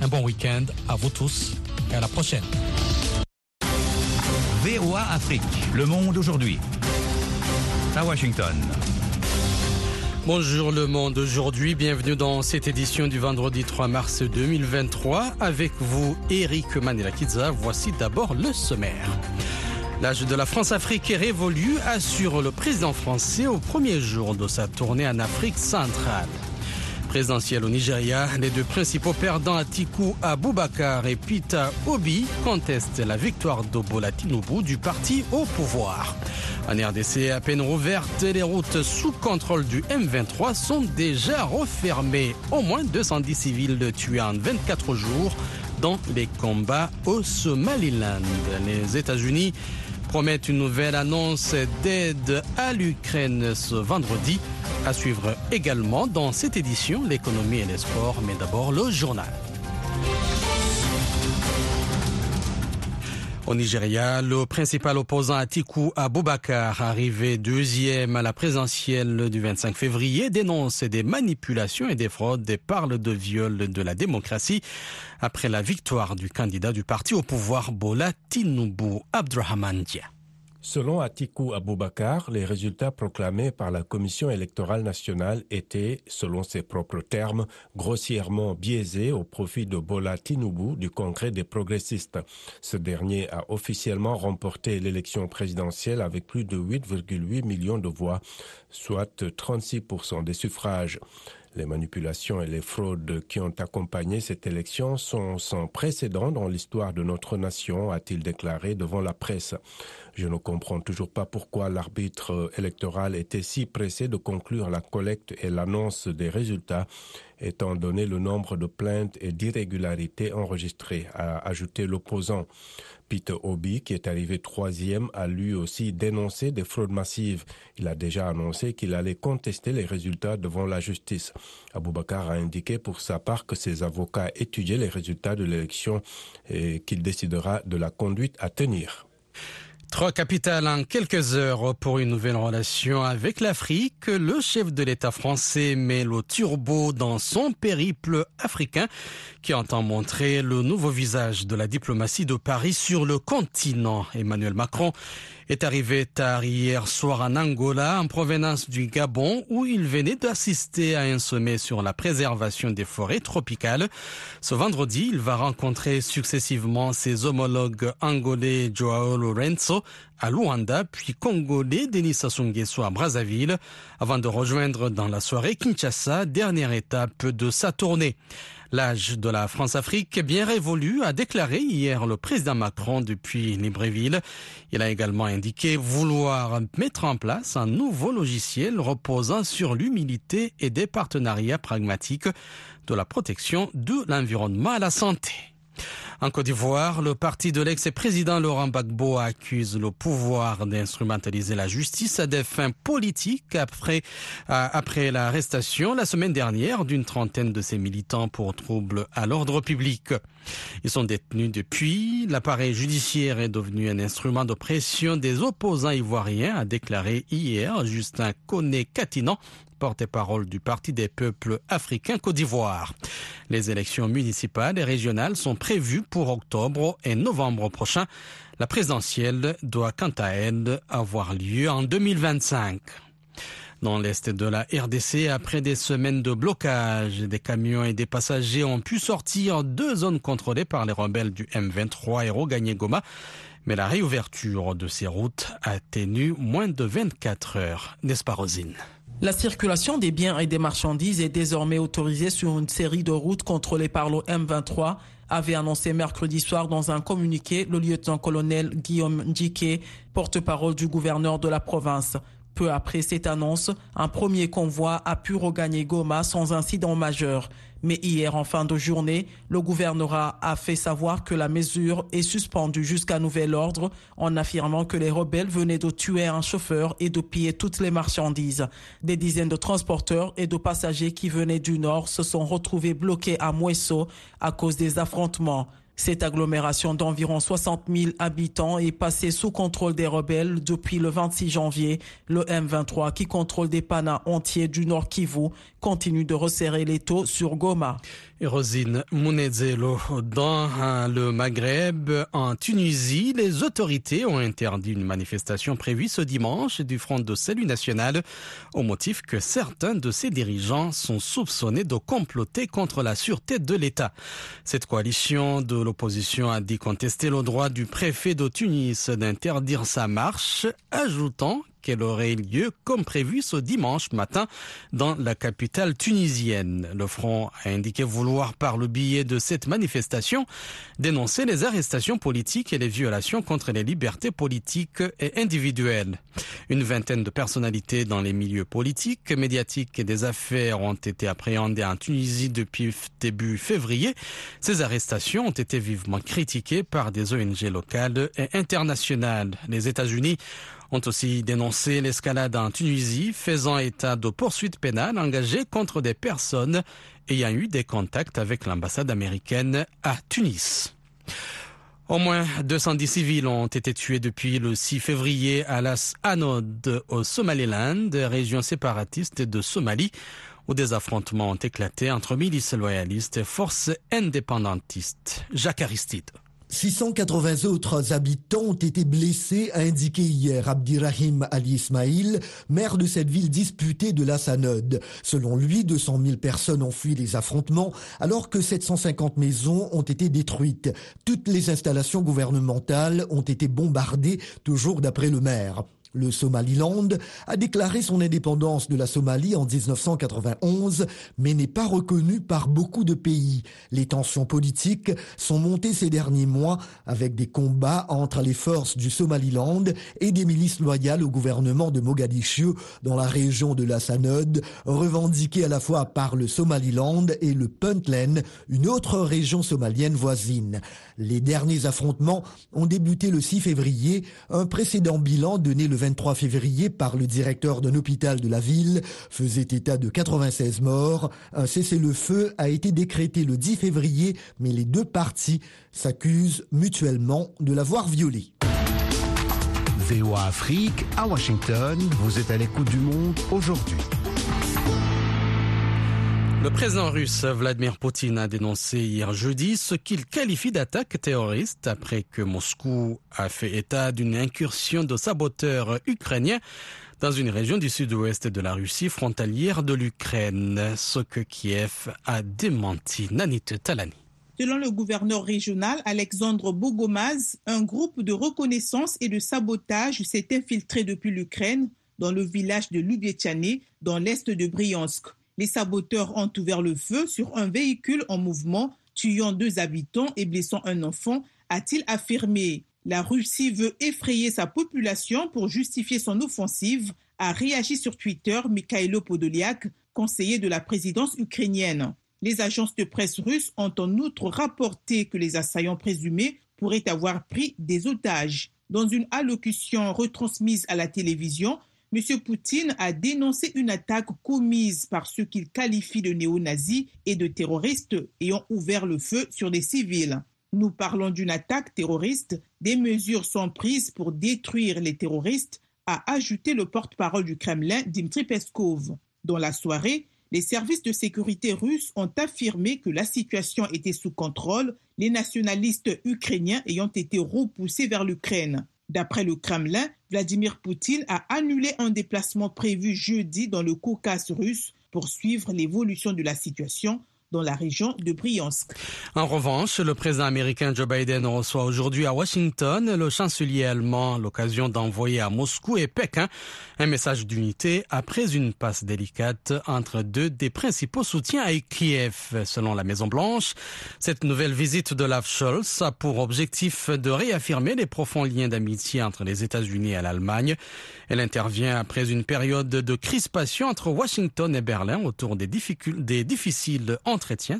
Un bon week-end à vous tous et à la prochaine. VOA Afrique, le monde aujourd'hui. À Washington. Bonjour le monde aujourd'hui, bienvenue dans cette édition du vendredi 3 mars 2023. Avec vous, Eric Manilakidza. Voici d'abord le sommaire. L'âge de la France-Afrique est révolu, assure le président français au premier jour de sa tournée en Afrique centrale. Présidentielle au Nigeria, les deux principaux perdants Atiku Abubakar et Peter Obi contestent la victoire d'Obola Tinubu du parti au pouvoir. En RDC, à peine rouvertes, les routes sous contrôle du M23 sont déjà refermées. Au moins 210 civils tués en 24 jours dans les combats au Somaliland. Les États-Unis promettent une nouvelle annonce d'aide à l'Ukraine ce vendredi. À suivre également dans cette édition l'économie et les sports, mais d'abord le journal. Au Nigeria, le principal opposant Atiku Abubakar, arrivé deuxième à la présidentielle du 25 février, dénonce des manipulations et des fraudes et parle de viol de la démocratie après la victoire du candidat du parti au pouvoir Bola Tinubu Abdrahman Dia. Selon Atiku Abubakar, les résultats proclamés par la Commission électorale nationale étaient, selon ses propres termes, grossièrement biaisés au profit de Bola Tinubu du Congrès des progressistes. Ce dernier a officiellement remporté l'élection présidentielle avec plus de 8,8 millions de voix, soit 36% des suffrages. Les manipulations et les fraudes qui ont accompagné cette élection sont sans précédent dans l'histoire de notre nation, a-t-il déclaré devant la presse. Je ne comprends toujours pas pourquoi l'arbitre électoral était si pressé de conclure la collecte et l'annonce des résultats, étant donné le nombre de plaintes et d'irrégularités enregistrées, a ajouté l'opposant. Peter Obi, qui est arrivé troisième, a lui aussi dénoncé des fraudes massives. Il a déjà annoncé qu'il allait contester les résultats devant la justice. Aboubakar a indiqué pour sa part que ses avocats étudiaient les résultats de l'élection et qu'il décidera de la conduite à tenir. Trois capitales en quelques heures pour une nouvelle relation avec l'Afrique. Le chef de l'État français met le turbo dans son périple africain qui entend montrer le nouveau visage de la diplomatie de Paris sur le continent. Emmanuel Macron est arrivé tard hier soir en Angola en provenance du Gabon où il venait d'assister à un sommet sur la préservation des forêts tropicales. Ce vendredi, il va rencontrer successivement ses homologues angolais Joao Lorenzo à Luanda, puis congolais Denis Sassou Nguesso à Brazzaville, avant de rejoindre dans la soirée Kinshasa, dernière étape de sa tournée. L'âge de la France-Afrique bien révolu, a déclaré hier le président Macron depuis Libreville. Il a également indiqué vouloir mettre en place un nouveau logiciel reposant sur l'humilité et des partenariats pragmatiques de la protection de l'environnement à la santé. En Côte d'Ivoire, le parti de l'ex-président Laurent Gbagbo accuse le pouvoir d'instrumentaliser la justice à des fins politiques après, après l'arrestation la semaine dernière d'une trentaine de ses militants pour troubles à l'ordre public. Ils sont détenus depuis. L'appareil judiciaire est devenu un instrument de pression des opposants ivoiriens, a déclaré hier Justin Koné-Katinan, porte-parole du Parti des peuples africains Côte d'Ivoire. Les élections municipales et régionales sont prévues pour octobre et novembre prochain. La présidentielle doit quant à elle avoir lieu en 2025. Dans l'est de la RDC, après des semaines de blocage, des camions et des passagers ont pu sortir deux zones contrôlées par les rebelles du M23 et Rogagné Goma. Mais la réouverture de ces routes a tenu moins de 24 heures. N'est-ce pas, Rosine? La circulation des biens et des marchandises est désormais autorisée sur une série de routes contrôlées par le M23, avait annoncé mercredi soir dans un communiqué le lieutenant-colonel Guillaume Ndjike, porte-parole du gouverneur de la province. Peu après cette annonce, un premier convoi a pu regagner Goma sans incident majeur. Mais hier, en fin de journée, le gouvernorat a fait savoir que la mesure est suspendue jusqu'à nouvel ordre en affirmant que les rebelles venaient de tuer un chauffeur et de piller toutes les marchandises. Des dizaines de transporteurs et de passagers qui venaient du nord se sont retrouvés bloqués à Mouesso à cause des affrontements. Cette agglomération d'environ 60 000 habitants est passée sous contrôle des rebelles depuis le 26 janvier. Le M23, qui contrôle des panas entiers du Nord Kivu, continue de resserrer les taux sur Goma. Rosine Mounezelo, dans euh, le Maghreb, en Tunisie, les autorités ont interdit une manifestation prévue ce dimanche du Front de salut national au motif que certains de ses dirigeants sont soupçonnés de comploter contre la sûreté de l'État. Cette coalition de l'opposition a dit contester le droit du préfet de Tunis d'interdire sa marche, ajoutant qu'elle aurait lieu comme prévu ce dimanche matin dans la capitale tunisienne. Le front a indiqué vouloir par le biais de cette manifestation dénoncer les arrestations politiques et les violations contre les libertés politiques et individuelles. Une vingtaine de personnalités dans les milieux politiques, médiatiques et des affaires ont été appréhendées en Tunisie depuis début février. Ces arrestations ont été vivement critiquées par des ONG locales et internationales. Les États-Unis ont aussi dénoncé l'escalade en Tunisie, faisant état de poursuites pénales engagées contre des personnes ayant eu des contacts avec l'ambassade américaine à Tunis. Au moins 210 civils ont été tués depuis le 6 février à Las Anod au Somaliland, région séparatiste de Somalie, où des affrontements ont éclaté entre milices loyalistes et forces indépendantistes. Jacques. 680 autres habitants ont été blessés, a indiqué hier Abdirahim Ali Ismail, maire de cette ville disputée de la Sanod. Selon lui, 200 000 personnes ont fui les affrontements, alors que 750 maisons ont été détruites. Toutes les installations gouvernementales ont été bombardées, toujours d'après le maire. Le Somaliland a déclaré son indépendance de la Somalie en 1991, mais n'est pas reconnu par beaucoup de pays. Les tensions politiques sont montées ces derniers mois avec des combats entre les forces du Somaliland et des milices loyales au gouvernement de Mogadiscio dans la région de la Sanod, revendiquée à la fois par le Somaliland et le Puntland, une autre région somalienne voisine. Les derniers affrontements ont débuté le 6 février, un précédent bilan donné le 23 février par le directeur d'un hôpital de la ville faisait état de 96 morts. Un cessez-le-feu a été décrété le 10 février, mais les deux parties s'accusent mutuellement de l'avoir violé. VOA Afrique, à Washington, vous êtes à l'écoute du monde aujourd'hui. Le président russe Vladimir Poutine a dénoncé hier jeudi ce qu'il qualifie d'attaque terroriste après que Moscou a fait état d'une incursion de saboteurs ukrainiens dans une région du sud-ouest de la Russie frontalière de l'Ukraine, ce que Kiev a démenti. Nanit Talani. Selon le gouverneur régional Alexandre Bogomaz, un groupe de reconnaissance et de sabotage s'est infiltré depuis l'Ukraine dans le village de Lubietchane, dans l'est de Bryansk. Les saboteurs ont ouvert le feu sur un véhicule en mouvement, tuant deux habitants et blessant un enfant, a-t-il affirmé. La Russie veut effrayer sa population pour justifier son offensive, a réagi sur Twitter Mikhailo Podoliak, conseiller de la présidence ukrainienne. Les agences de presse russes ont en outre rapporté que les assaillants présumés pourraient avoir pris des otages. Dans une allocution retransmise à la télévision, M. Poutine a dénoncé une attaque commise par ceux qu'il qualifie de néo-nazis et de terroristes ayant ouvert le feu sur des civils. Nous parlons d'une attaque terroriste. Des mesures sont prises pour détruire les terroristes, a ajouté le porte-parole du Kremlin, Dmitry Peskov. Dans la soirée, les services de sécurité russes ont affirmé que la situation était sous contrôle, les nationalistes ukrainiens ayant été repoussés vers l'Ukraine. D'après le Kremlin, Vladimir Poutine a annulé un déplacement prévu jeudi dans le Caucase russe pour suivre l'évolution de la situation En revanche, le président américain Joe Biden reçoit aujourd'hui à Washington le chancelier allemand, l'occasion d'envoyer à Moscou et Pékin un message d'unité après une passe délicate entre deux des principaux soutiens à Kiev. Selon la Maison-Blanche, cette nouvelle visite de Olaf Scholz a pour objectif de réaffirmer les profonds liens d'amitié entre les États-Unis et l'Allemagne. Elle intervient après une période de crispation entre Washington et Berlin autour des, des difficiles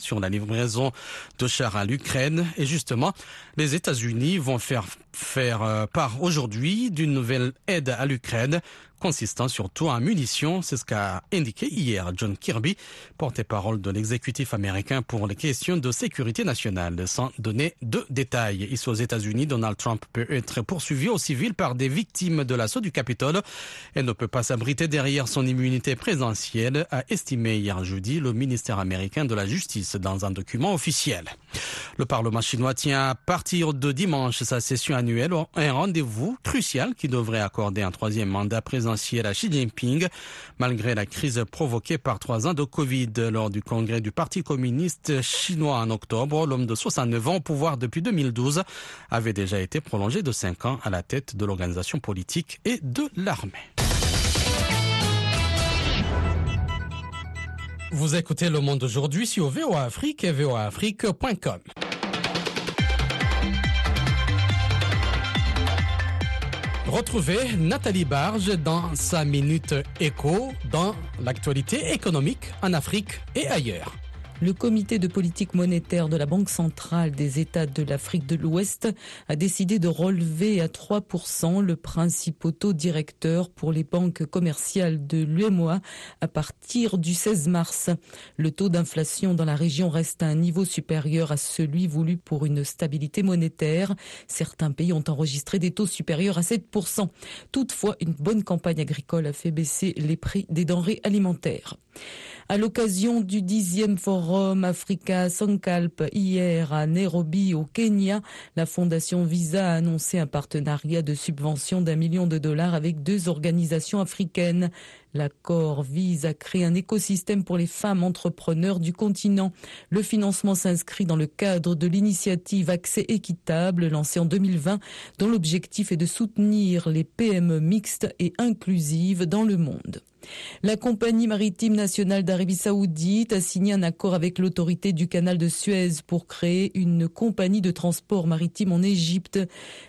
sur la livraison de chars à l'Ukraine. Et justement, les États-Unis vont faire, faire euh, part aujourd'hui d'une nouvelle aide à l'Ukraine consistant surtout en munitions. C'est ce qu'a indiqué hier John Kirby, porte-parole de l'exécutif américain pour les questions de sécurité nationale, sans donner de détails. Ici aux États-Unis, Donald Trump peut être poursuivi au civil par des victimes de l'assaut du Capitole et ne peut pas s'abriter derrière son immunité présidentielle, a estimé hier jeudi le ministère américain de la Justice dans un document officiel. Le Parlement chinois tient à partir de dimanche sa session annuelle, un rendez-vous crucial qui devrait accorder un troisième mandat présidentiel à Xi Jinping, malgré la crise provoquée par trois ans de Covid. Lors du congrès du Parti communiste chinois en octobre, l'homme de 69 ans au pouvoir depuis 2012 avait déjà été prolongé de cinq ans à la tête de l'organisation politique et de l'armée. Vous écoutez Le Monde aujourd'hui sur VOA Afrique et voaafrique.com. Retrouvez Nathalie Barge dans sa minute écho dans l'actualité économique en Afrique et ailleurs. Le comité de politique monétaire de la Banque centrale des États de l'Afrique de l'Ouest a décidé de relever à 3% le principal taux directeur pour les banques commerciales de l'UMOA à partir du 16 mars. Le taux d'inflation dans la région reste à un niveau supérieur à celui voulu pour une stabilité monétaire. Certains pays ont enregistré des taux supérieurs à 7%. Toutefois, une bonne campagne agricole a fait baisser les prix des denrées alimentaires. À l'occasion du dixième forum Africa Sankalp hier à Nairobi au Kenya, la fondation Visa a annoncé un partenariat de subvention d'un million de dollars avec deux organisations africaines. L'accord vise à créer un écosystème pour les femmes entrepreneurs du continent. Le financement s'inscrit dans le cadre de l'initiative Accès équitable lancée en 2020 dont l'objectif est de soutenir les PME mixtes et inclusives dans le monde. La compagnie maritime nationale d'Arabie saoudite a signé un accord avec l'autorité du canal de Suez pour créer une compagnie de transport maritime en Égypte.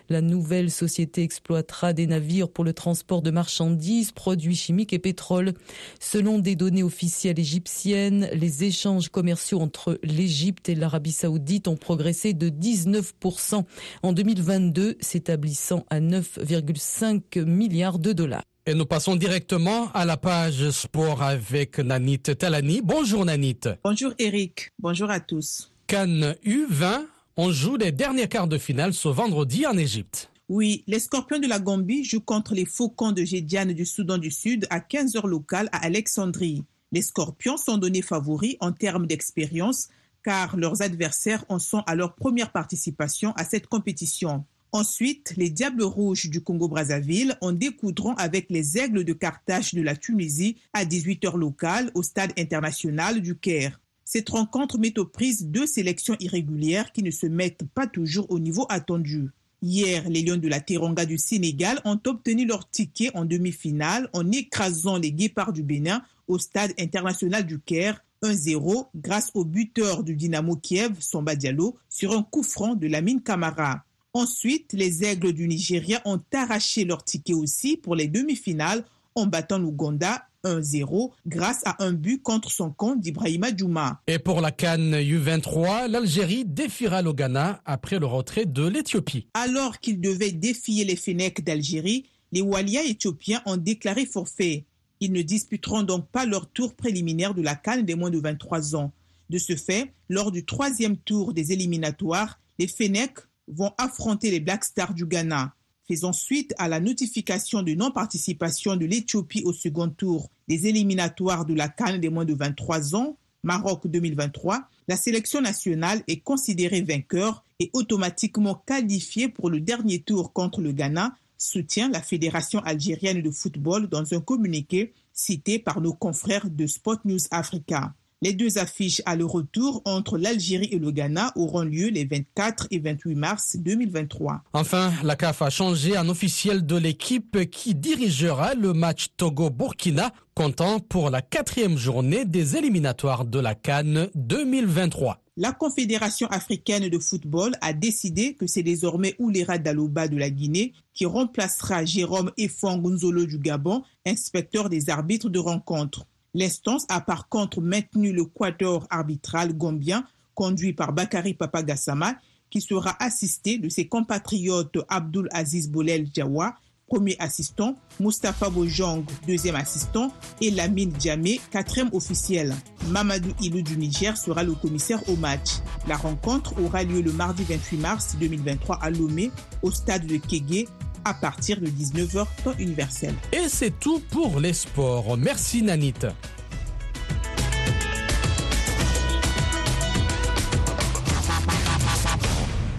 La nouvelle société exploitera des navires pour le transport de marchandises, produits chimiques et pétrole. Selon des données officielles égyptiennes, les échanges commerciaux entre l'Égypte et l'Arabie saoudite ont progressé de 19% en 2022, s'établissant à 9,5 milliards de dollars. Et nous passons directement à la page sport avec Nanit Talani. Bonjour Nanit. Bonjour Eric. Bonjour à tous. Cannes U20, on joue les derniers quarts de finale ce vendredi en Égypte. Oui, les Scorpions de la Gambie jouent contre les Faucons de Gédiane du Soudan du Sud à 15h locales à Alexandrie. Les Scorpions sont donnés favoris en termes d'expérience car leurs adversaires en sont à leur première participation à cette compétition. Ensuite, les Diables Rouges du Congo-Brazzaville en découdront avec les Aigles de Carthage de la Tunisie à 18h locales au Stade international du Caire. Cette rencontre met aux prises deux sélections irrégulières qui ne se mettent pas toujours au niveau attendu. Hier, les Lions de la Teranga du Sénégal ont obtenu leur ticket en demi-finale en écrasant les Guépards du Bénin au Stade international du Caire 1-0 grâce au buteur du Dynamo Kiev, Samba Diallo, sur un coup franc de Lamine Camara. Ensuite, les Aigles du Nigeria ont arraché leur ticket aussi pour les demi-finales en battant l'Ouganda 1-0 grâce à un but contre son compte d'Ibrahima Djouma. Et pour la Cannes U23, l'Algérie défiera le Ghana après le retrait de l'Éthiopie. Alors qu'ils devaient défier les Fennecs d'Algérie, les Walia éthiopiens ont déclaré forfait. Ils ne disputeront donc pas leur tour préliminaire de la Cannes des moins de 23 ans. De ce fait, lors du troisième tour des éliminatoires, les Fennecs vont affronter les Black Stars du Ghana. Faisant suite à la notification de non-participation de l'Éthiopie au second tour des éliminatoires de la Cannes des moins de 23 ans, Maroc 2023, la sélection nationale est considérée vainqueur et automatiquement qualifiée pour le dernier tour contre le Ghana, soutient la Fédération algérienne de football dans un communiqué cité par nos confrères de Spot News Africa. Les deux affiches à le retour entre l'Algérie et le Ghana auront lieu les 24 et 28 mars 2023. Enfin, la CAF a changé un officiel de l'équipe qui dirigera le match Togo-Burkina, comptant pour la quatrième journée des éliminatoires de la Cannes 2023. La Confédération africaine de football a décidé que c'est désormais Oulera Daloba de la Guinée qui remplacera Jérôme Efong du Gabon, inspecteur des arbitres de rencontre. L'instance a par contre maintenu le quator arbitral gambien conduit par Bakari Papagassama qui sera assisté de ses compatriotes Abdul Aziz Bolel Jawa premier assistant, Mustapha Bojang, deuxième assistant, et Lamine Djamé, quatrième officiel. Mamadou Ilou du Niger sera le commissaire au match. La rencontre aura lieu le mardi 28 mars 2023 à Lomé, au stade de Kégué, à partir de 19h temps universel. Et c'est tout pour les sports. Merci Nanit.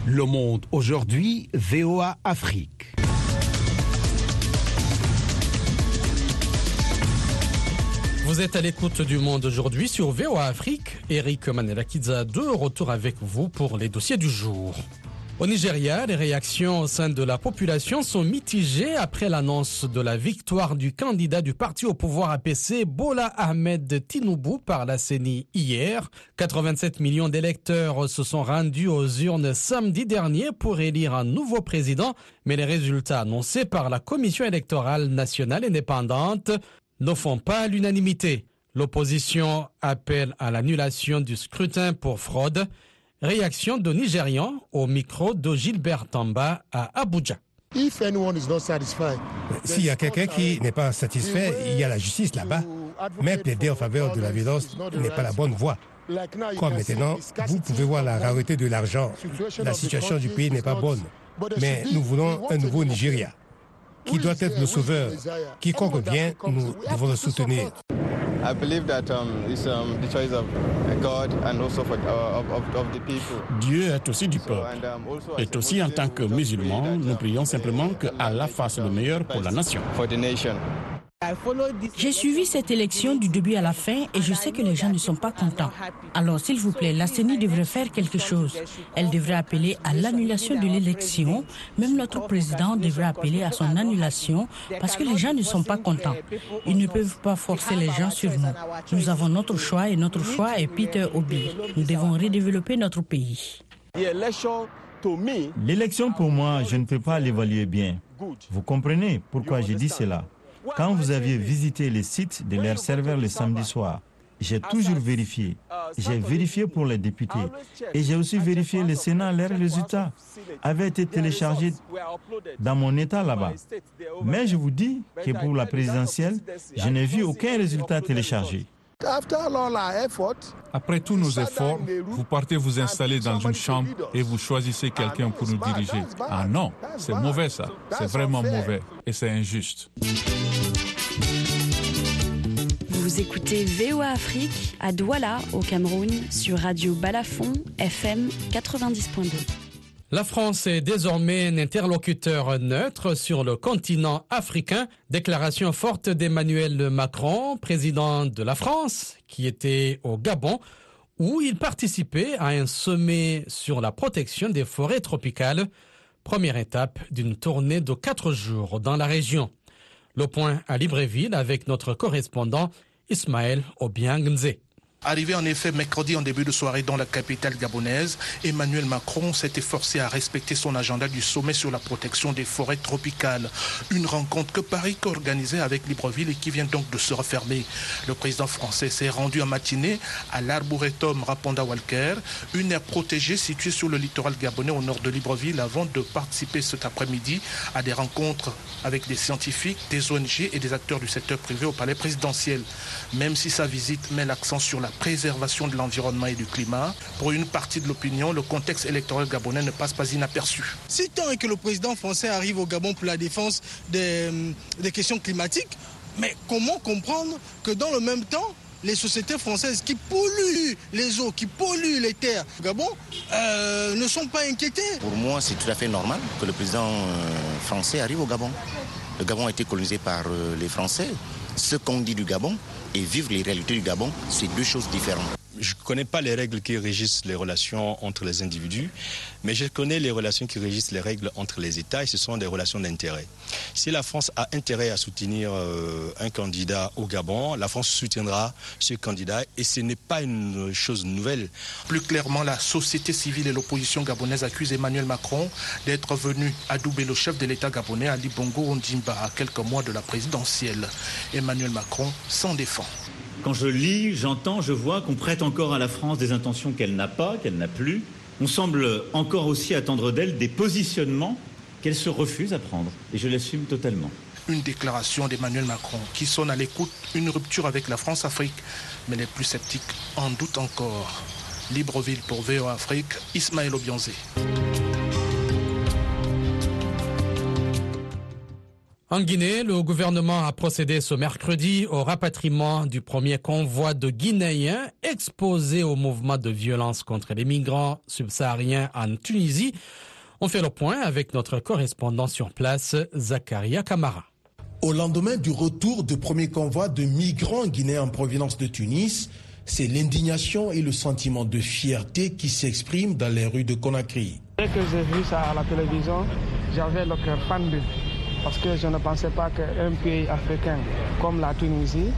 Le monde aujourd'hui, VOA Afrique. Vous êtes à l'écoute du monde aujourd'hui sur VOA Afrique. Eric Manelakidza de retour avec vous pour les dossiers du jour. Au Nigeria, les réactions au sein de la population sont mitigées après l'annonce de la victoire du candidat du parti au pouvoir APC, Bola Ahmed Tinubu, par la CENI hier. 87 millions d'électeurs se sont rendus aux urnes samedi dernier pour élire un nouveau président, mais les résultats annoncés par la Commission électorale nationale indépendante ne font pas l'unanimité. L'opposition appelle à l'annulation du scrutin pour fraude. Réaction de Nigérians au micro de Gilbert Tamba à Abuja. S'il y a quelqu'un qui n'est pas satisfait, il y a la justice là-bas. Mais plaider en faveur de la violence n'est pas la bonne voie. Comme maintenant, vous pouvez voir la rareté de l'argent. La situation du pays n'est pas bonne. Mais nous voulons un nouveau Nigeria qui doit être le sauveur. Quiconque vient, nous devons le soutenir. Dieu est aussi du peuple. Et aussi en tant que musulmans, nous prions simplement que Allah fasse le meilleur pour la nation. J'ai suivi cette élection du début à la fin et je sais que les gens ne sont pas contents. Alors, s'il vous plaît, la CENI devrait faire quelque chose. Elle devrait appeler à l'annulation de l'élection. Même notre président devrait appeler à son annulation parce que les gens ne sont pas contents. Ils ne peuvent pas forcer les gens sur nous. Nous avons notre choix et notre choix est Peter Obi. Nous devons redévelopper notre pays. L'élection pour moi, je ne peux pas l'évaluer bien. Vous comprenez pourquoi j'ai dit cela? Quand vous aviez visité les sites de leurs serveurs le samedi soir, j'ai toujours vérifié. J'ai vérifié pour les députés et j'ai aussi vérifié le Sénat. Leurs résultats avaient été téléchargés dans mon État là-bas. Mais je vous dis que pour la présidentielle, je n'ai vu aucun résultat téléchargé. Après tous nos efforts, vous partez vous installer dans une chambre et vous choisissez quelqu'un pour nous diriger. Ah non, c'est mauvais ça. C'est vraiment mauvais et c'est injuste. Vous écoutez VOA Afrique à Douala au Cameroun sur Radio Balafon FM 90.2. La France est désormais un interlocuteur neutre sur le continent africain. Déclaration forte d'Emmanuel Macron, président de la France, qui était au Gabon, où il participait à un sommet sur la protection des forêts tropicales. Première étape d'une tournée de quatre jours dans la région. Le point à Libreville avec notre correspondant Ismaël Obiang-Nze. Arrivé en effet mercredi en début de soirée dans la capitale gabonaise, Emmanuel Macron s'est efforcé à respecter son agenda du sommet sur la protection des forêts tropicales. Une rencontre que Paris organisait avec Libreville et qui vient donc de se refermer. Le président français s'est rendu en matinée à l'Arboretum Raponda Walker, une aire protégée située sur le littoral gabonais au nord de Libreville avant de participer cet après-midi à des rencontres avec des scientifiques, des ONG et des acteurs du secteur privé au palais présidentiel. Même si sa visite met l'accent sur la préservation de l'environnement et du climat. Pour une partie de l'opinion, le contexte électoral gabonais ne passe pas inaperçu. Si tant que le président français arrive au Gabon pour la défense des, des questions climatiques, mais comment comprendre que dans le même temps, les sociétés françaises qui polluent les eaux, qui polluent les terres au Gabon, euh, ne sont pas inquiétées Pour moi, c'est tout à fait normal que le président français arrive au Gabon. Le Gabon a été colonisé par les Français. Ce qu'on dit du Gabon, et vivre les réalités du Gabon, c'est deux choses différentes. Je ne connais pas les règles qui régissent les relations entre les individus, mais je connais les relations qui régissent les règles entre les États et ce sont des relations d'intérêt. Si la France a intérêt à soutenir euh, un candidat au Gabon, la France soutiendra ce candidat et ce n'est pas une chose nouvelle. Plus clairement, la société civile et l'opposition gabonaise accusent Emmanuel Macron d'être venu adouber le chef de l'État gabonais Ali Bongo Ondimba à quelques mois de la présidentielle. Emmanuel Macron s'en défend. Quand je lis, j'entends, je vois qu'on prête encore à la France des intentions qu'elle n'a pas, qu'elle n'a plus. On semble encore aussi attendre d'elle des positionnements qu'elle se refuse à prendre. Et je l'assume totalement. Une déclaration d'Emmanuel Macron qui sonne à l'écoute une rupture avec la France-Afrique. Mais les plus sceptiques en doutent encore. Libreville pour VO Afrique, Ismaël Obianzé. En Guinée, le gouvernement a procédé ce mercredi au rapatriement du premier convoi de Guinéens exposés au mouvement de violence contre les migrants subsahariens en Tunisie. On fait le point avec notre correspondant sur place, Zakaria Kamara. Au lendemain du retour du premier convoi de migrants guinéens en provenance de Tunis, c'est l'indignation et le sentiment de fierté qui s'expriment dans les rues de Conakry. Dès que j'ai vu ça à la télévision, j'avais le cœur pendu parce que je ne pensais pas qu'un pays africain comme la Tunisie,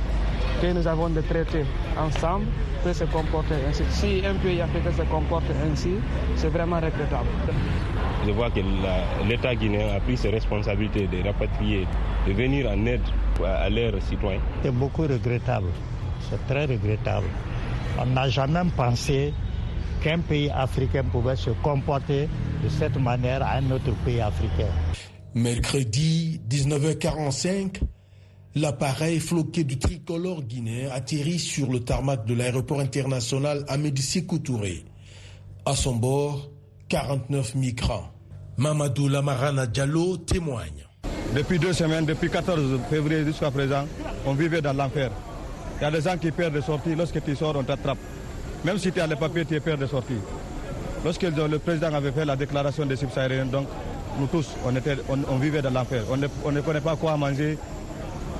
que nous avons de traités ensemble, peut se comporter ainsi. Si un pays africain se comporte ainsi, c'est vraiment regrettable. Je vois que l'État guinéen a pris ses responsabilités de rapatrier, de venir en aide à leurs citoyens. C'est beaucoup regrettable. C'est très regrettable. On n'a jamais pensé qu'un pays africain pouvait se comporter de cette manière à un autre pays africain. Mercredi 19h45, l'appareil floqué du tricolore guinéen atterrit sur le tarmac de l'aéroport international Amédi Sékou Touré. À son bord, 49 migrants. Mamadou Lamarana Diallo témoigne. Depuis deux semaines, depuis 14 février jusqu'à présent, on vivait dans l'enfer. Il y a des gens qui perdent de sortie. Lorsque tu sors, on t'attrape. Même si tu as les papiers, tu es peur de sortir. Lorsque le président avait fait la déclaration des subsahariens, donc nous tous, on, était, on, vivait dans l'enfer. On ne, on ne connaît pas quoi manger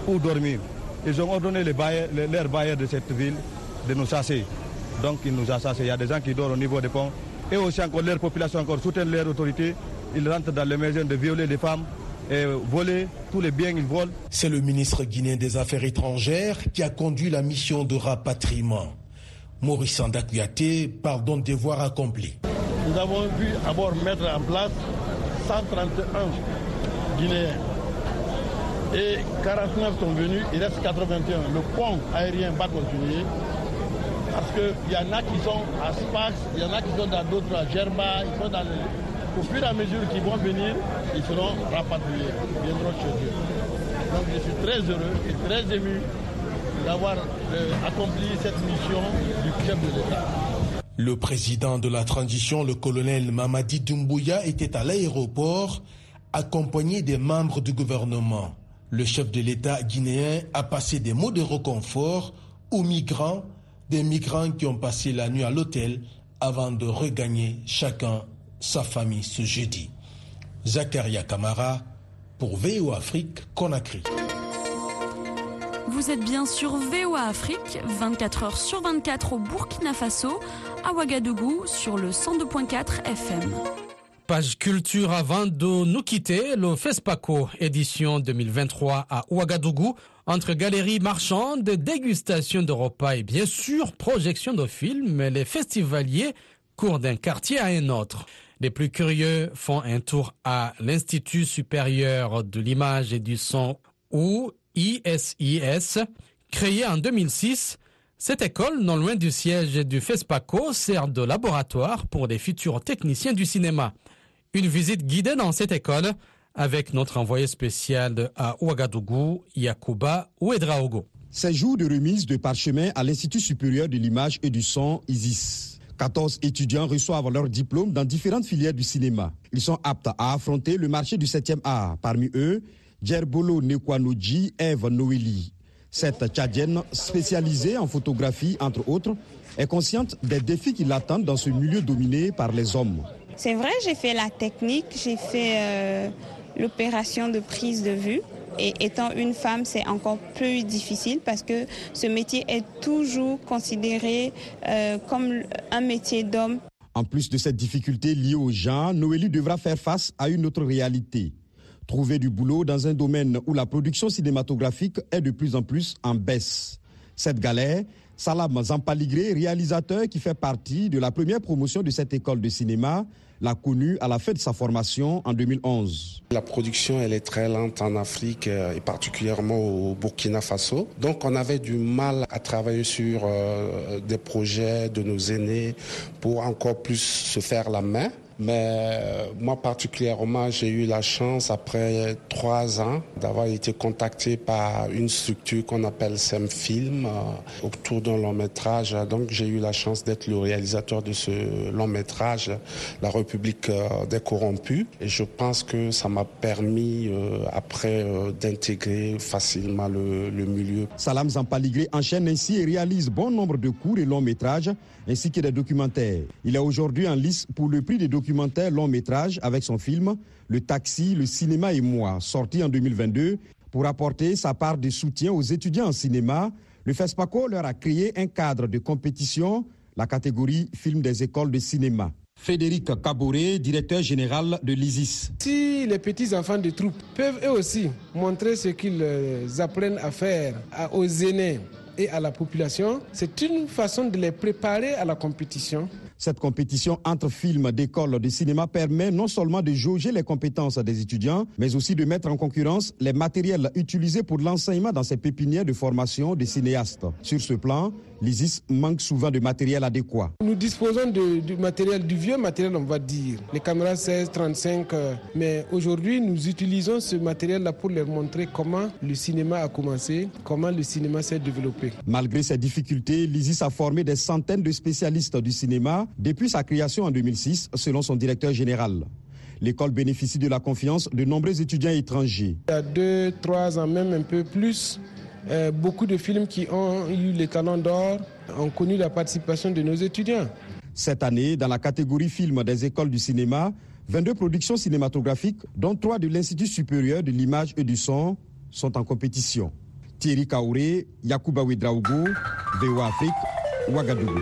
ou dormir. Ils ont ordonné les bailleurs, les, leurs bailleurs de cette ville de nous chasser. Donc ils nous ont chassés. Il y a des gens qui dorment au niveau des ponts. Et aussi encore, leur population encore soutient leur autorité. Ils rentrent dans les maisons de violer les femmes et voler tous les biens qu'ils volent. C'est le ministre guinéen des Affaires étrangères qui a conduit la mission de rapatriement. Maurice Andakouyaté parle donc devoir accompli. Nous avons vu d'abord mettre en place 131 Guinéens. Et 49 sont venus, il reste 81. Le pont aérien va continuer parce qu'il y en a qui sont à Sfax, il y en a qui sont dans d'autres, à Gerba, ils sont dans Au fur et à mesure qu'ils vont venir, ils seront rapatriés, ils viendront chez eux. Donc je suis très heureux et très ému d'avoir euh, accompli cette mission du chef de l'État. Le président de la transition, le colonel Mamadi Doumbouya, était à l'aéroport accompagné des membres du gouvernement. Le chef de l'État guinéen a passé des mots de reconfort aux migrants, des migrants qui ont passé la nuit à l'hôtel avant de regagner chacun sa famille ce jeudi. Zakaria Kamara pour VO Afrique Conakry. Vous êtes bien sur VOA Afrique, 24 heures sur 24 au Burkina Faso, à Ouagadougou sur le 102.4 FM. Page culture avant de nous quitter, le FESPACO édition 2023 à Ouagadougou, entre galeries marchandes, dégustation de repas et bien sûr projection de films, les festivaliers courent d'un quartier à un autre. Les plus curieux font un tour à l'Institut supérieur de l'image et du son ou ISIS, créée en 2006. Cette école, non loin du siège du FESPACO, sert de laboratoire pour les futurs techniciens du cinéma. Une visite guidée dans cette école avec notre envoyé spécial à Ouagadougou, Yakuba Ouedraogo. Ces jours de remise de parchemin à l'Institut supérieur de l'image et du son ISIS. 14 étudiants reçoivent leur diplôme dans différentes filières du cinéma. Ils sont aptes à affronter le marché du 7e art. Parmi eux, Djerbolo Nekwanoji Eve Noeli. Cette Tchadienne, spécialisée en photographie, entre autres, est consciente des défis qui l'attendent dans ce milieu dominé par les hommes. C'est vrai, j'ai fait la technique, j'ai fait euh, l'opération de prise de vue. Et étant une femme, c'est encore plus difficile parce que ce métier est toujours considéré euh, comme un métier d'homme. En plus de cette difficulté liée au genre, Noélie devra faire face à une autre réalité. Trouver du boulot dans un domaine où la production cinématographique est de plus en plus en baisse. Cette galère, Salam Zampaligré, réalisateur qui fait partie de la première promotion de cette école de cinéma, l'a connu à la fin de sa formation en 2011. La production, elle est très lente en Afrique euh, et particulièrement au Burkina Faso. Donc on avait du mal à travailler sur euh, des projets de nos aînés pour encore plus se faire la main. Mais euh, moi particulièrement, j'ai eu la chance, après trois ans, d'avoir été contacté par une structure qu'on appelle SEM-Film euh, autour d'un long métrage. Donc j'ai eu la chance d'être le réalisateur de ce long métrage, La République euh, des corrompus. Et je pense que ça m'a permis après d'intégrer facilement le, le milieu. Salam Zampaligré enchaîne ainsi et réalise bon nombre de courts et longs métrages ainsi que des documentaires. Il est aujourd'hui en lice pour le prix des documentaires long métrage avec son film Le Taxi, le cinéma et moi, sorti en 2022 pour apporter sa part de soutien aux étudiants en cinéma. Le FESPACO leur a créé un cadre de compétition, la catégorie film des écoles de cinéma. Frédéric Caboret, directeur général de l'ISIS. Si les petits enfants de troupes peuvent eux aussi montrer ce qu'ils euh, apprennent à faire aux aînés et à la population, c'est une façon de les préparer à la compétition. Cette compétition entre films d'école de cinéma permet non seulement de jauger les compétences des étudiants, mais aussi de mettre en concurrence les matériels utilisés pour l'enseignement dans ces pépinières de formation des cinéastes. Sur ce plan, l'ISIS manque souvent de matériel adéquat. Nous disposons du matériel, du vieux matériel, on va dire, les caméras 16, 35, euh, mais aujourd'hui, nous utilisons ce matériel-là pour leur montrer comment le cinéma a commencé, comment le cinéma s'est développé. Malgré ces difficultés, l'ISIS a formé des centaines de spécialistes du cinéma depuis sa création en 2006, selon son directeur général. L'école bénéficie de la confiance de nombreux étudiants étrangers. Il y a deux, trois ans, même un peu plus, euh, beaucoup de films qui ont eu les talents d'or ont connu la participation de nos étudiants. Cette année, dans la catégorie film des écoles du cinéma, 22 productions cinématographiques, dont trois de l'Institut supérieur de l'image et du son, sont en compétition. Thierry Kaouré, Yacouba Ouedraogo, VOA Afrique, Ouagadougou.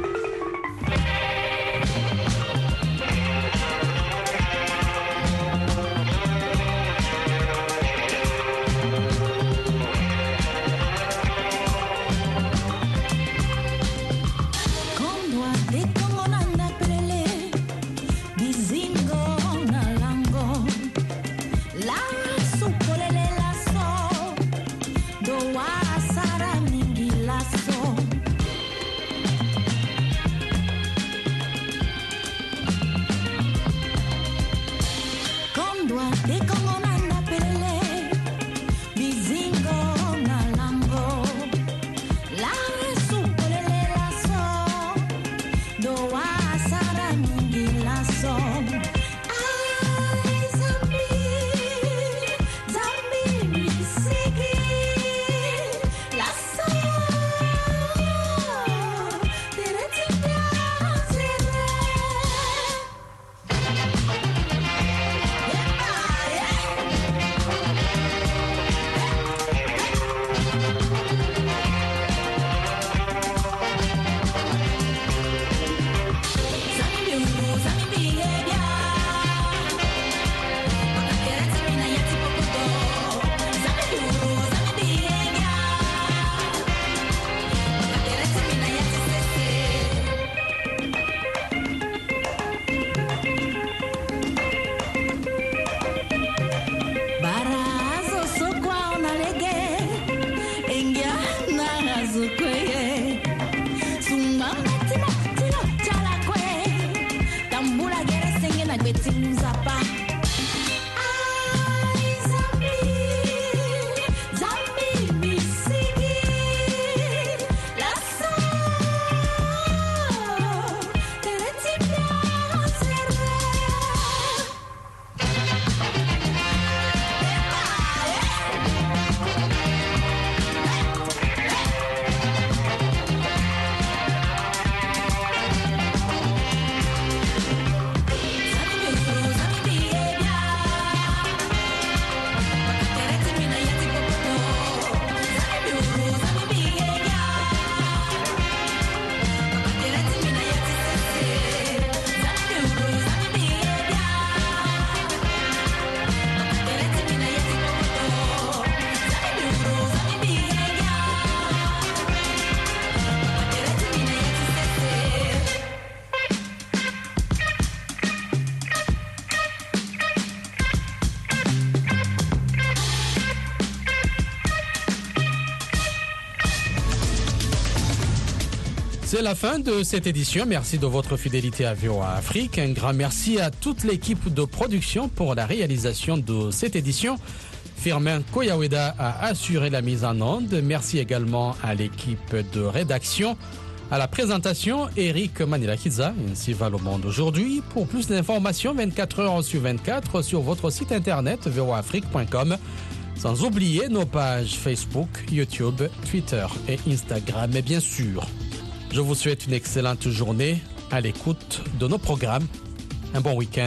Zapa. C'est la fin de cette édition. Merci de votre fidélité à VOA Afrique. Un grand merci à toute l'équipe de production pour la réalisation de cette édition. Firmin Koyaweda a assuré la mise en onde. Merci également à l'équipe de rédaction. À la présentation, Eric Manilakiza, ainsi va le monde aujourd'hui. Pour plus d'informations, 24 heures sur 24 sur votre site internet voafrique.com. Sans oublier nos pages Facebook, YouTube, Twitter et Instagram. Et bien sûr, je vous souhaite une excellente journée à l'écoute de nos programmes. Un bon week-end.